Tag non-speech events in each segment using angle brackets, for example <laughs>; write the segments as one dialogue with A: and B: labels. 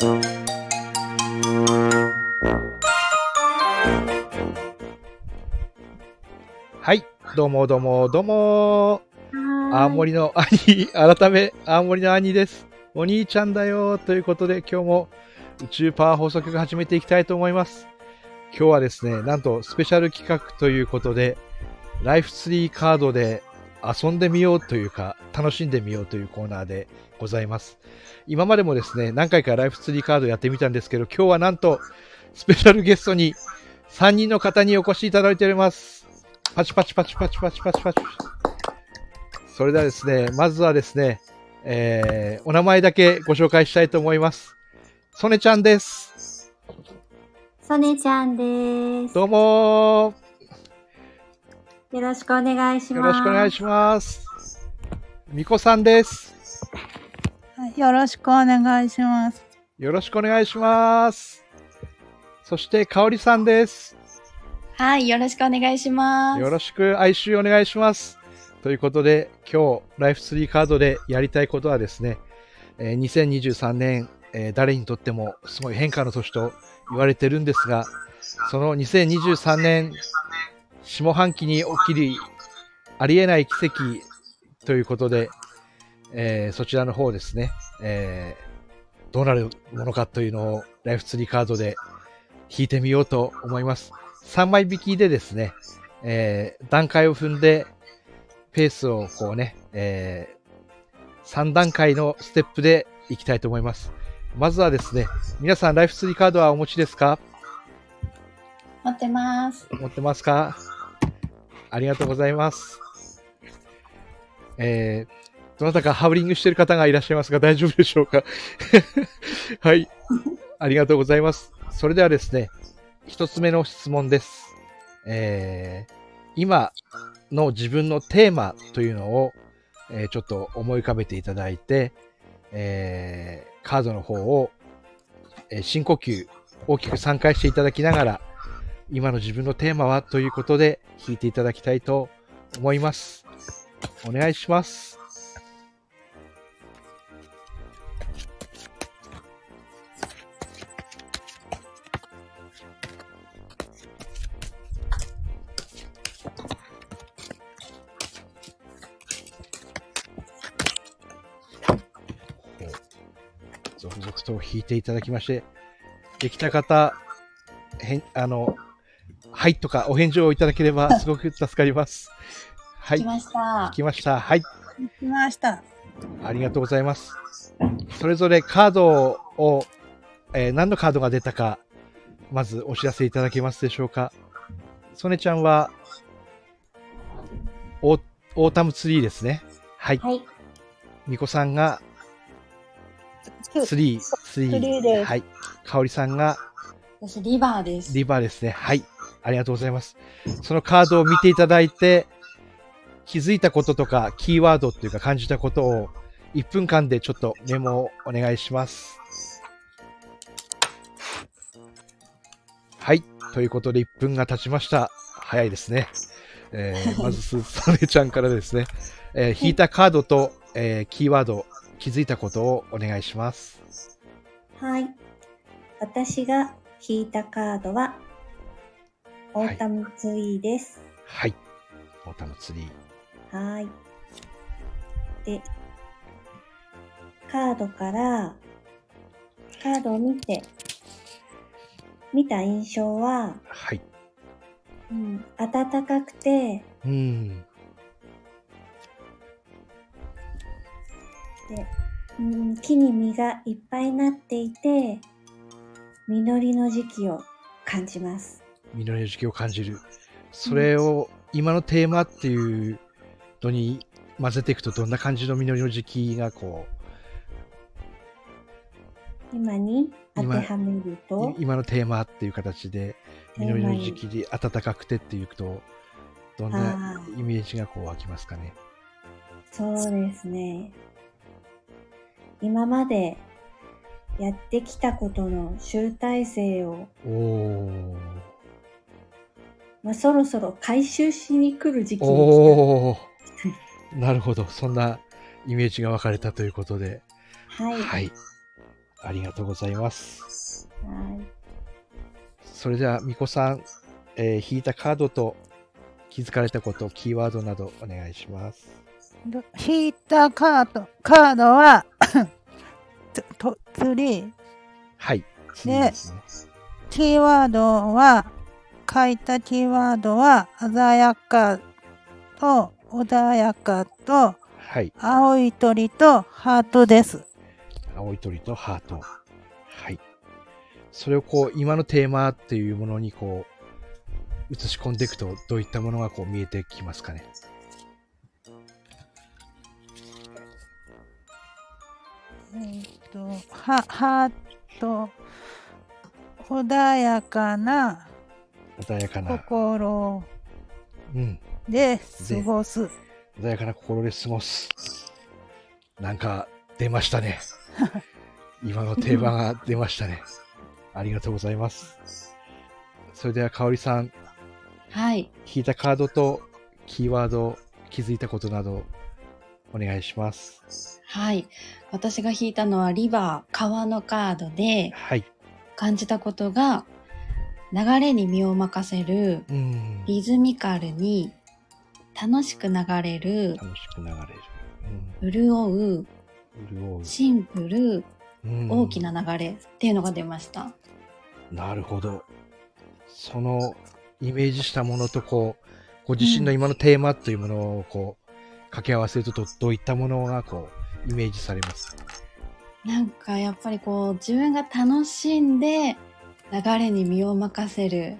A: はい。どうもどうもどうも青森の兄、改め、青森の兄です。お兄ちゃんだよということで、今日も宇宙パワー放送局始めていきたいと思います。今日はですね、なんとスペシャル企画ということで、ライフツリーカードで遊んでみようというか、楽しんでみようというコーナーでございます。今までもですね、何回かライフツリーカードやってみたんですけど、今日はなんと、スペシャルゲストに3人の方にお越しいただいております。パチパチパチパチパチパチパチ。それではですね、まずはですね、えー、お名前だけご紹介したいと思います。ソネちゃんです。
B: ソネちゃんです。
A: どうも
B: よろしくお願いします。
A: ろしくお願いします。みこさんです。
C: はい、よろしくお願いします。
A: よろしくお願いします。そして、かおりさんです。
D: はい、よろしくお願いします。
A: よろしく哀愁お願いします。ということで、今日、ライフツリーカードでやりたいことはですね、えー2023年、えー誰にとってもすごい変化の年と言われてるんですが、その2023年、下半期に起きるありえない奇跡ということで、えーそちらの方ですね、えーどうなるものかというのをライフツリーカードで引いてみようと思います。3枚引きでですね、えー段階を踏んで、ペースをこうね、え3段階のステップでいきたいと思います。まずはですね、皆さんライフツリーカードはお持ちですか？
D: 持ってます。
A: 持ってますか？ありがとうございます。えー、どなたかハウリングしてる方がいらっしゃいますが大丈夫でしょうか？<laughs> はい。ありがとうございます。それではですね、一つ目の質問です。えー、今の自分のテーマというのを、えーちょっと思い浮かべていただいて、えーカードの方を、え深呼吸大きく3回していただきながら、今の自分のテーマはということで弾いていただきたいと思います。お願いします。続々と引いていただきまして、できた方、へん、あの、はいとかお返事をいただければ <laughs> すごく助かります。はい
D: 来、ました。
A: 来ました。はい、
C: 来ました。
A: ありがとうございます。それぞれカードを、えー何のカードが出たか、まずお知らせいただけますでしょうか？ソネちゃんは、オータムツリーですね。はい。
B: はい。
A: ミコさんがツリー、ツリ
C: ー
A: はい。かおりさんが
D: 私、リバーです。
A: リバーですね。はい。ありがとうございます。そのカードを見ていただいて、気づいたこととか、キーワードっていうか感じたことを、1分間でちょっとメモをお願いします。はい。ということで1分が経ちました。早いですね。えー <laughs> まず、すさねちゃんからですね、えー引いたカードと、えーキーワード、気づいたことをお願いします。
B: はい。私が引いたカードは、オータムツリーです。
A: はい。オータムツリー。
B: はい。で、カードから、カードを見て、見た印象は、
A: はい。
B: うん、暖かくて、
A: うん。
B: で、うん、木に実がいっぱいなっていて、実りの時期を感じます。
A: 実りの時期を感じる。それを今のテーマっていうのに混ぜていくとどんな感じの実りの時期がこ
B: 今に当てはめる
A: う、
B: と、
A: 今のテーマっていう形で実りの時期で暖かくてっていうとどんなイメージがこう湧きますかね？
B: そうですね。今までやってきたことの集大成を、
A: おお
B: まあ、そろそろ回収しに来る時期 <laughs>
A: なるほどそんなイメージが分かれたということで
B: た。はい。
A: はいありがとうございます。
B: はい。
A: それでは、みこさん、えー引いたカードと気づかれたこと、キーワードなどお願いします。
C: ど引いたカード、カードは、<coughs> ととツリー。
A: はい。ね。
C: キーワードは、書いたキーワードは、鮮やかと、穏やかと、
A: はい。
C: 青い鳥とハートです。
A: 青い鳥とハート。はい。それをこう、今のテーマっていうものにこう、映し込んでいくと、どういったものがこう見えてきますかね？
C: えーっと、は、ハート、穏やかな
A: 穏やかな、
C: 心
A: うん。
C: で過ごす。
A: 穏やかな心で過ごす。なんか、出ましたね。<laughs> 今の定番が出ましたね。ありがとうございます。それでは、かおりさん、
D: はい。
A: 引いたカードとキーワード、気づいたことなど、お願いします。
D: はい。私が引いたのはリバー、川のカードで
A: はい。
D: 感じたことが、流れに身を任せる、
A: うん。
D: リズミカルに楽しく流れる、
A: 楽しく流れる。
D: 潤う、
A: うん。潤う。
D: シンプル、
A: うん
D: 大きな流れっていうのが出ました。
A: なるほど。そのイメージしたものとこう、ご自身の今のテーマというものをこう、掛け合わせるとどどういったものがこう、イメージされます？か
D: なんかやっぱりこう自分が楽しんで流れに身を任せる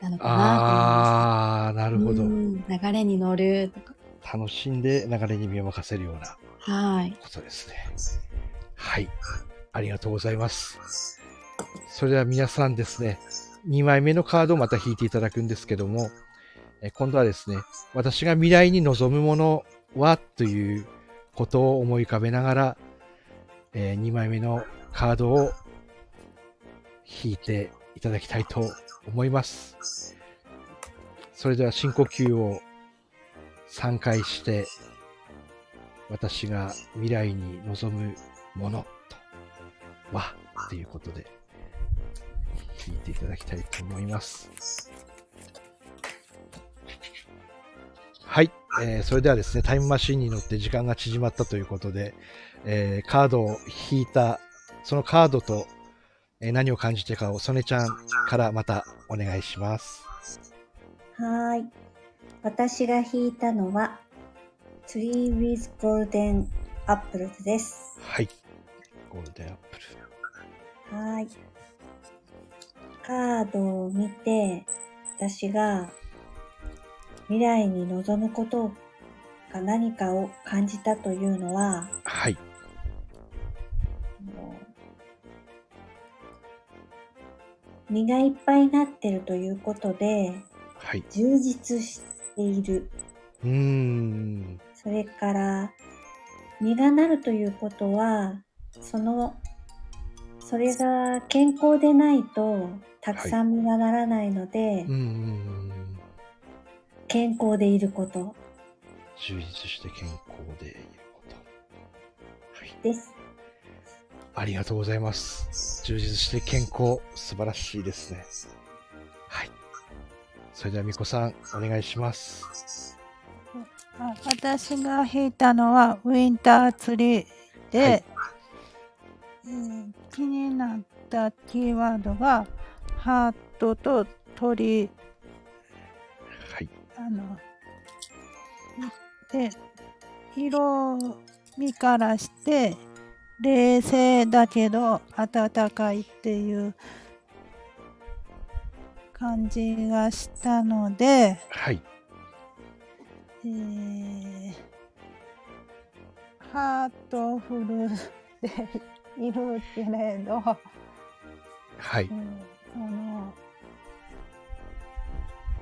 D: なのかな
A: ああー、なるほど。
D: 流れに乗るとか。
A: 楽しんで流れに身を任せるような
D: はい。
A: ことですね。はい。ありがとうございます。それでは皆さんですね、2枚目のカードをまた引いていただくんですけども、え今度はですね、私が未来に望むものはということを思い浮かべながら、え2枚目のカードを引いていただきたいと思います。それでは深呼吸を3回して、私が未来に望むものとは、ということで、聞いていただきたいと思います。はい、えーそれではですね、タイムマシンに乗って時間が縮まったということで、えーカードを引いた、そのカードと、えー何を感じてかを、ソネちゃんからまたお願いします。
B: はーい。私が弾いたのは、Tree with Golden Apples です。
A: はい。ゴールデンアップル。
B: はーい。カードを見て、私が未来に望むことが何かを感じたというのは、
A: はい。
B: 身がいっぱいになってるということで、
A: はい。
B: 充実している。
A: うーん。
B: それから、実がなるということは、その、それが健康でないと、たくさん実がならないので、
A: うーん。
B: 健康でいること
A: 充実して健康でいること。はい。
B: です。
A: ありがとうございます。充実して健康、素晴らしいですね。はい。それでは、みこさん、お願いします。
C: あ私が引いたのはウィンターツリーで、
A: はい
C: えー気になったキーワードがハートと鳥
A: はい。
C: あので色味からして冷静だけど温かいっていう感じがしたので、
A: はい。
C: えーハートフルでいるけれど、
A: はい。
C: うんその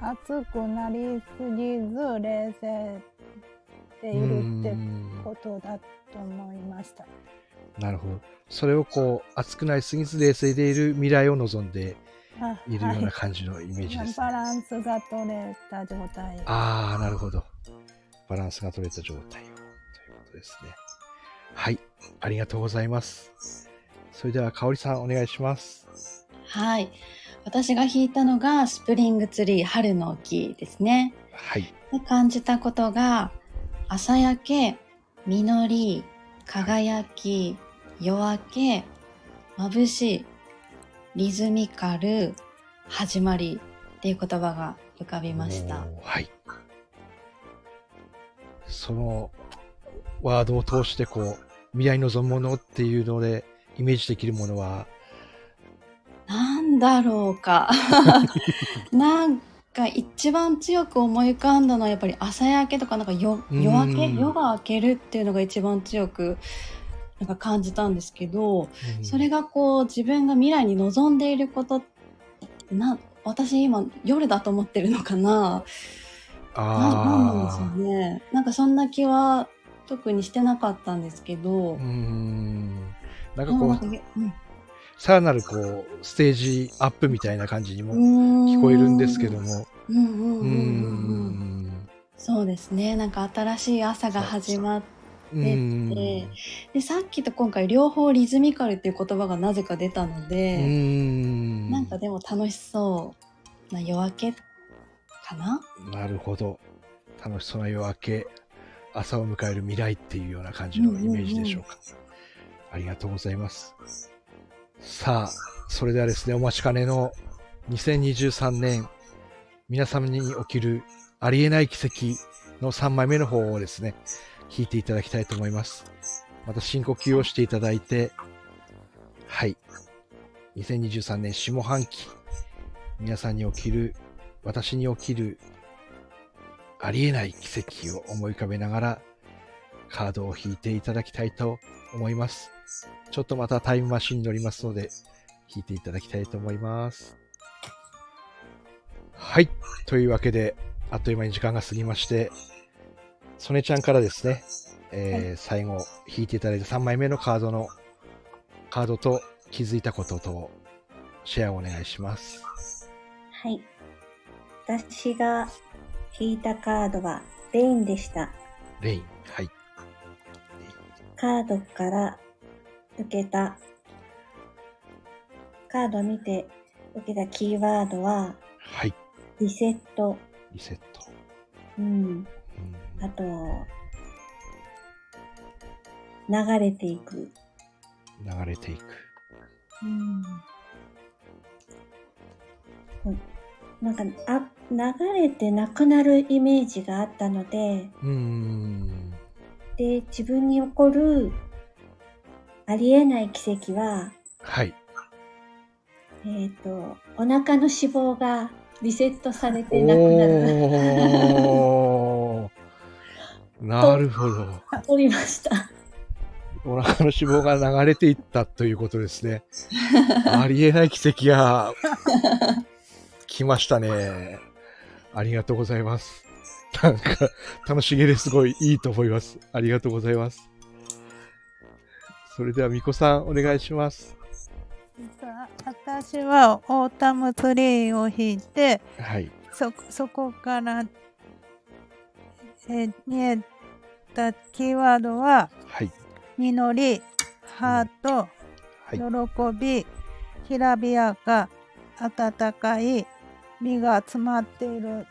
C: 熱くなりすぎず冷静でいるってことだと思いました。
A: なるほど。それをこう、熱くなりすぎず冷静でいる未来を望んで
C: あ
A: いるよう
C: は
A: な感じのイメージですね。
C: バランスが取れた状態。
A: ああ、なるほど。バランスが取れた状態を。ということですね。はい。ありがとうございます。それでは、かおりさん、お願いします。
D: はい。私が弾いたのがスプリングツリー、春の木ですね。
A: はい。
D: で感じたことが、朝焼け、実り、輝き、夜明け、眩しい、リズミカル、始まりっていう言葉が浮かびました。
A: はい。そのワードを通して、こう、未来に望むものっていうので、イメージできるものは、
D: なんだろうか。<laughs> なんか一番強く思い浮かんだのはやっぱり朝焼けとかなんか夜
A: うん
D: 夜明け？夜が明けるっていうのが一番強くなんか感じたんですけど、
A: うん。
D: それがこう自分が未来に望んでいることな私今夜だと思ってるのかな。ななんなんでしょ
A: あ
D: うね。なんかそんな気は特にしてなかったんですけど。
A: あ、うー、ん。なんかこう、
D: うん。
A: さらなるこう、ステージアップみたいな感じにも
D: 聞
A: 聞こえるんですけども。う
D: んうんうんうんうん
A: ん。
D: そうですね。なんか新しい朝が始まっ
A: うーん。
D: ででさっきと今回両方リズミカルっていう言葉がなぜか出たので、
A: ん。
D: なんかでも楽しそうな夜明けかな？
A: なるほど。楽しそうな夜明け、朝を迎える未来っていうような感じのイメージでしょうか。ありがとうございます。さあ、それではですね、お待ちかねの2023年、皆様に起きるありえない奇跡の3枚目の方をですね、弾いていただきたいと思います。また深呼吸をしていただいて、はい。2023年下半期、皆さんに起きる、私に起きるありえない奇跡を思い浮かべながらカードを引いていただきたいと思います。ちょっとまたタイムマシンに乗りますので、引いていただきたいと思います。はい。というわけで、あっという間に時間が過ぎまして、ソネちゃんからですね、えー最後、引いていただいた3枚目のカードの、カードと気づいたことと、シェアをお願いします。
B: はい。私が引いたカードはレインでした。
A: レイン。はい。
B: カードから受けた、カードを見て受けたキーワードは、
A: はい。
B: リセット、
A: リセット。
B: うん、
A: うん
B: あと、流れていく、
A: 流れていく。
B: うん、うんなんか、あ、流れてなくなるイメージがあったので、
A: うーん。
B: で、自分に起こるありえない奇跡は、
A: はい。
B: えっ、と、お腹の脂肪がリセットされてなくなる。
A: なるほど。
B: 取りました。
A: お腹の脂肪が流れていったということですね。<laughs> ありえない奇跡が来ましたね。ありがとうございます。なんか、楽しげですごいいいと思います。ありがとうございます。それでは、みこさん、お願いします。
C: 私はオータムツリーを引いて
A: はい。
C: そそこから、えー見えたキーワードは
A: はい。
C: 実りハート、
A: はい。
C: 喜びきらびやか温かい実が詰まっている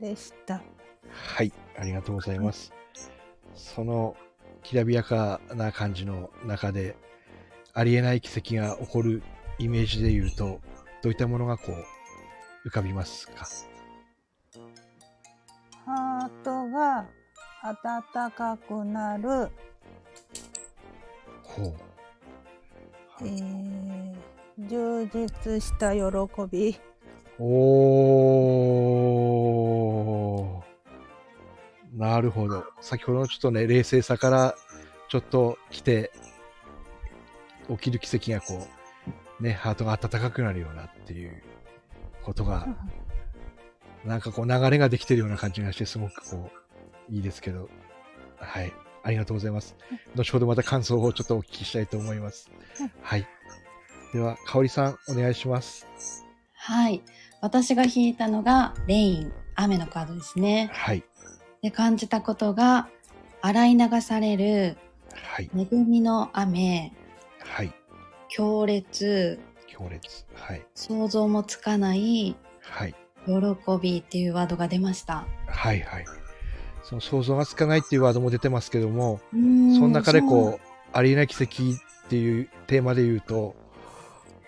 C: でした。
A: はい、ありがとうございます。そのきらびやかな感じの中で、ありえない奇跡が起こるイメージで言うと、どういったものがこう、浮かびますか？
C: ハートが温かくなる、
A: ほう。
C: えー充実した喜び
A: おー。なるほど。先ほどのちょっとね、冷静さからちょっと来て、起きる奇跡がこう、ね、ハートが温かくなるようなっていうことが、<laughs> なんかこう流れができてるような感じがして、すごくこう、いいですけど、はい。ありがとうございます。後ほどまた感想をちょっとお聞きしたいと思います。はい。では、かおりさん、お願いします。
D: はい。私が引いたのが、レイン、雨のカードですね。
A: はい。
D: で、感じたことが、洗い流される、
A: はい。
D: 恵みの雨、
A: はい。
D: 強烈、
A: 強烈。はい。
D: 想像もつかない、
A: はい。
D: 喜びっていうワードが出ました。
A: はいはい。その想像がつかないっていうワードも出てますけども、その中でこう、ありえない奇跡っていうテーマで言うと、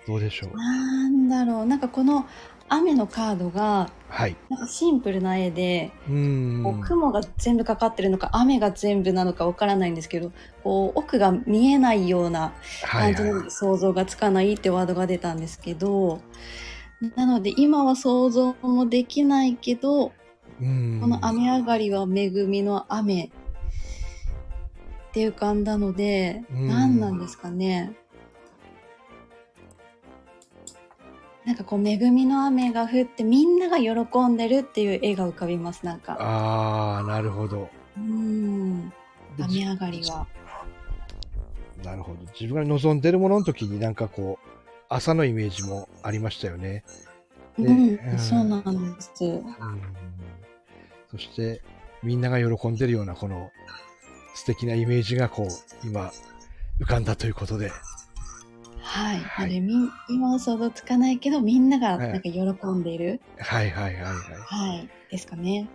A: どうでしょう？
D: なんだろうなんかこの雨のカードが
A: はい。
D: なんかシンプルな絵で、
A: うーん。
D: こう雲が全部かかってるのか雨が全部なのかわからないんですけどこう奥が見えないような
A: はいはい
D: 感じなので想像がつかないってワードが出たんですけど、なので今は想像もできないけど
A: うーん。
D: この雨上がりは恵みの雨って浮かんだので、
A: うん
D: 何なんですかね。なんかこう恵みの雨が降ってみんなが喜んでるっていう絵が浮かびますなんか。
A: ああ、なるほど。
D: うん。
A: で
D: 雨上がりは。
A: なるほど。自分が望んでるものの時になんかこう、朝のイメージもありましたよね。で
D: うん、
A: うん
D: そうなんです。
A: うん。そして、みんなが喜んでるようなこの素敵なイメージがこう、今、浮かんだということで。
D: はい。
A: はい
D: なのでみん今は想像つかないけどみんなが
A: はい
D: なんか喜んでいる、
A: はいはいはいはい。
D: はい、ですかね。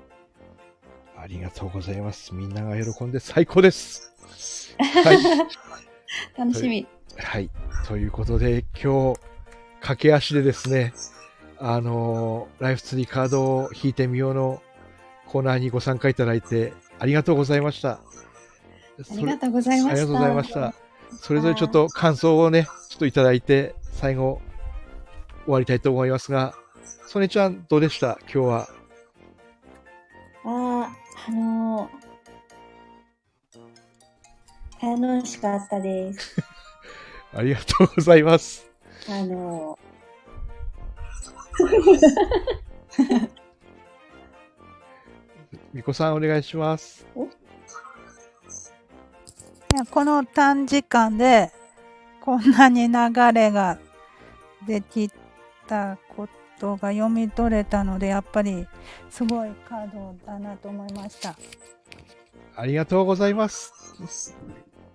A: ありがとうございます。みんなが喜んで最高です。はい。<laughs>
D: 楽しみ。
A: はい。ということで、今日、駆け足でですね、あのーライフツリーカードを引いてみようのコーナーにご参加いただいて、ありがとうございました。
D: ありがとうございました。
A: ありがとうございました。それぞれちょっと感想をね、ちょっといただいて、最後、終わりたいと思いますが、ソネちゃん、どうでした？今日は。
B: あー、あのー、楽しかったです。
A: ありがとうございます。
B: あの
A: みこさん、お願いします。
C: いやこの短時間でこんなに流れができたことが読み取れたのでやっぱりすごいカードだなと思いました。
A: ありがとうございます。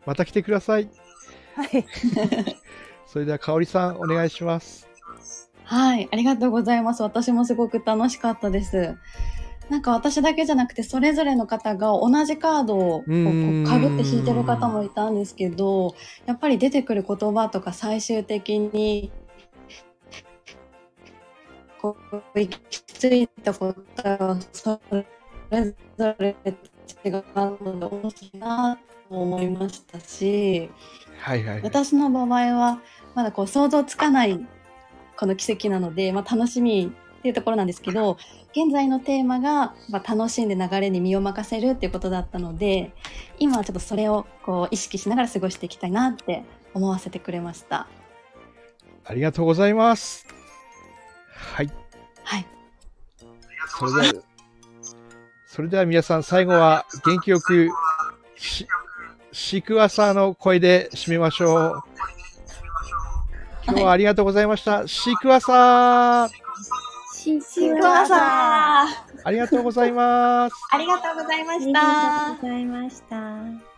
A: また来てください。
C: はい。<laughs>
A: それでは、かおりさん、お願いします。
D: はい、ありがとうございます。私もすごく楽しかったです。なんか私だけじゃなくて、それぞれの方が同じカードをかぶって引いてる方もいたんですけど、やっぱり出てくる言葉とか最終的に、こう、行き着いた答えはそれぞれ違うので面白いなと思いましたし、
A: はいはいはい。
D: 私の場合はまだこう想像つかないこの奇跡なので、まあ、楽しみっていうところなんですけど現在のテーマが、まあ、楽しんで流れに身を任せるっていうことだったので今はちょっとそれをこう意識しながら過ごしていきたいなって思わせてくれました。
A: ありがとうございます。はい。
D: はい、
A: それでは、それでは皆さん、最後は元気よく、し、シークワーサーの声で締めましょう。今日はありがとうございました。シークワーサー
B: シ
D: クワーサー
A: ありがとうございます。
D: ありがとうございま
B: あり
D: した
B: がとうございました。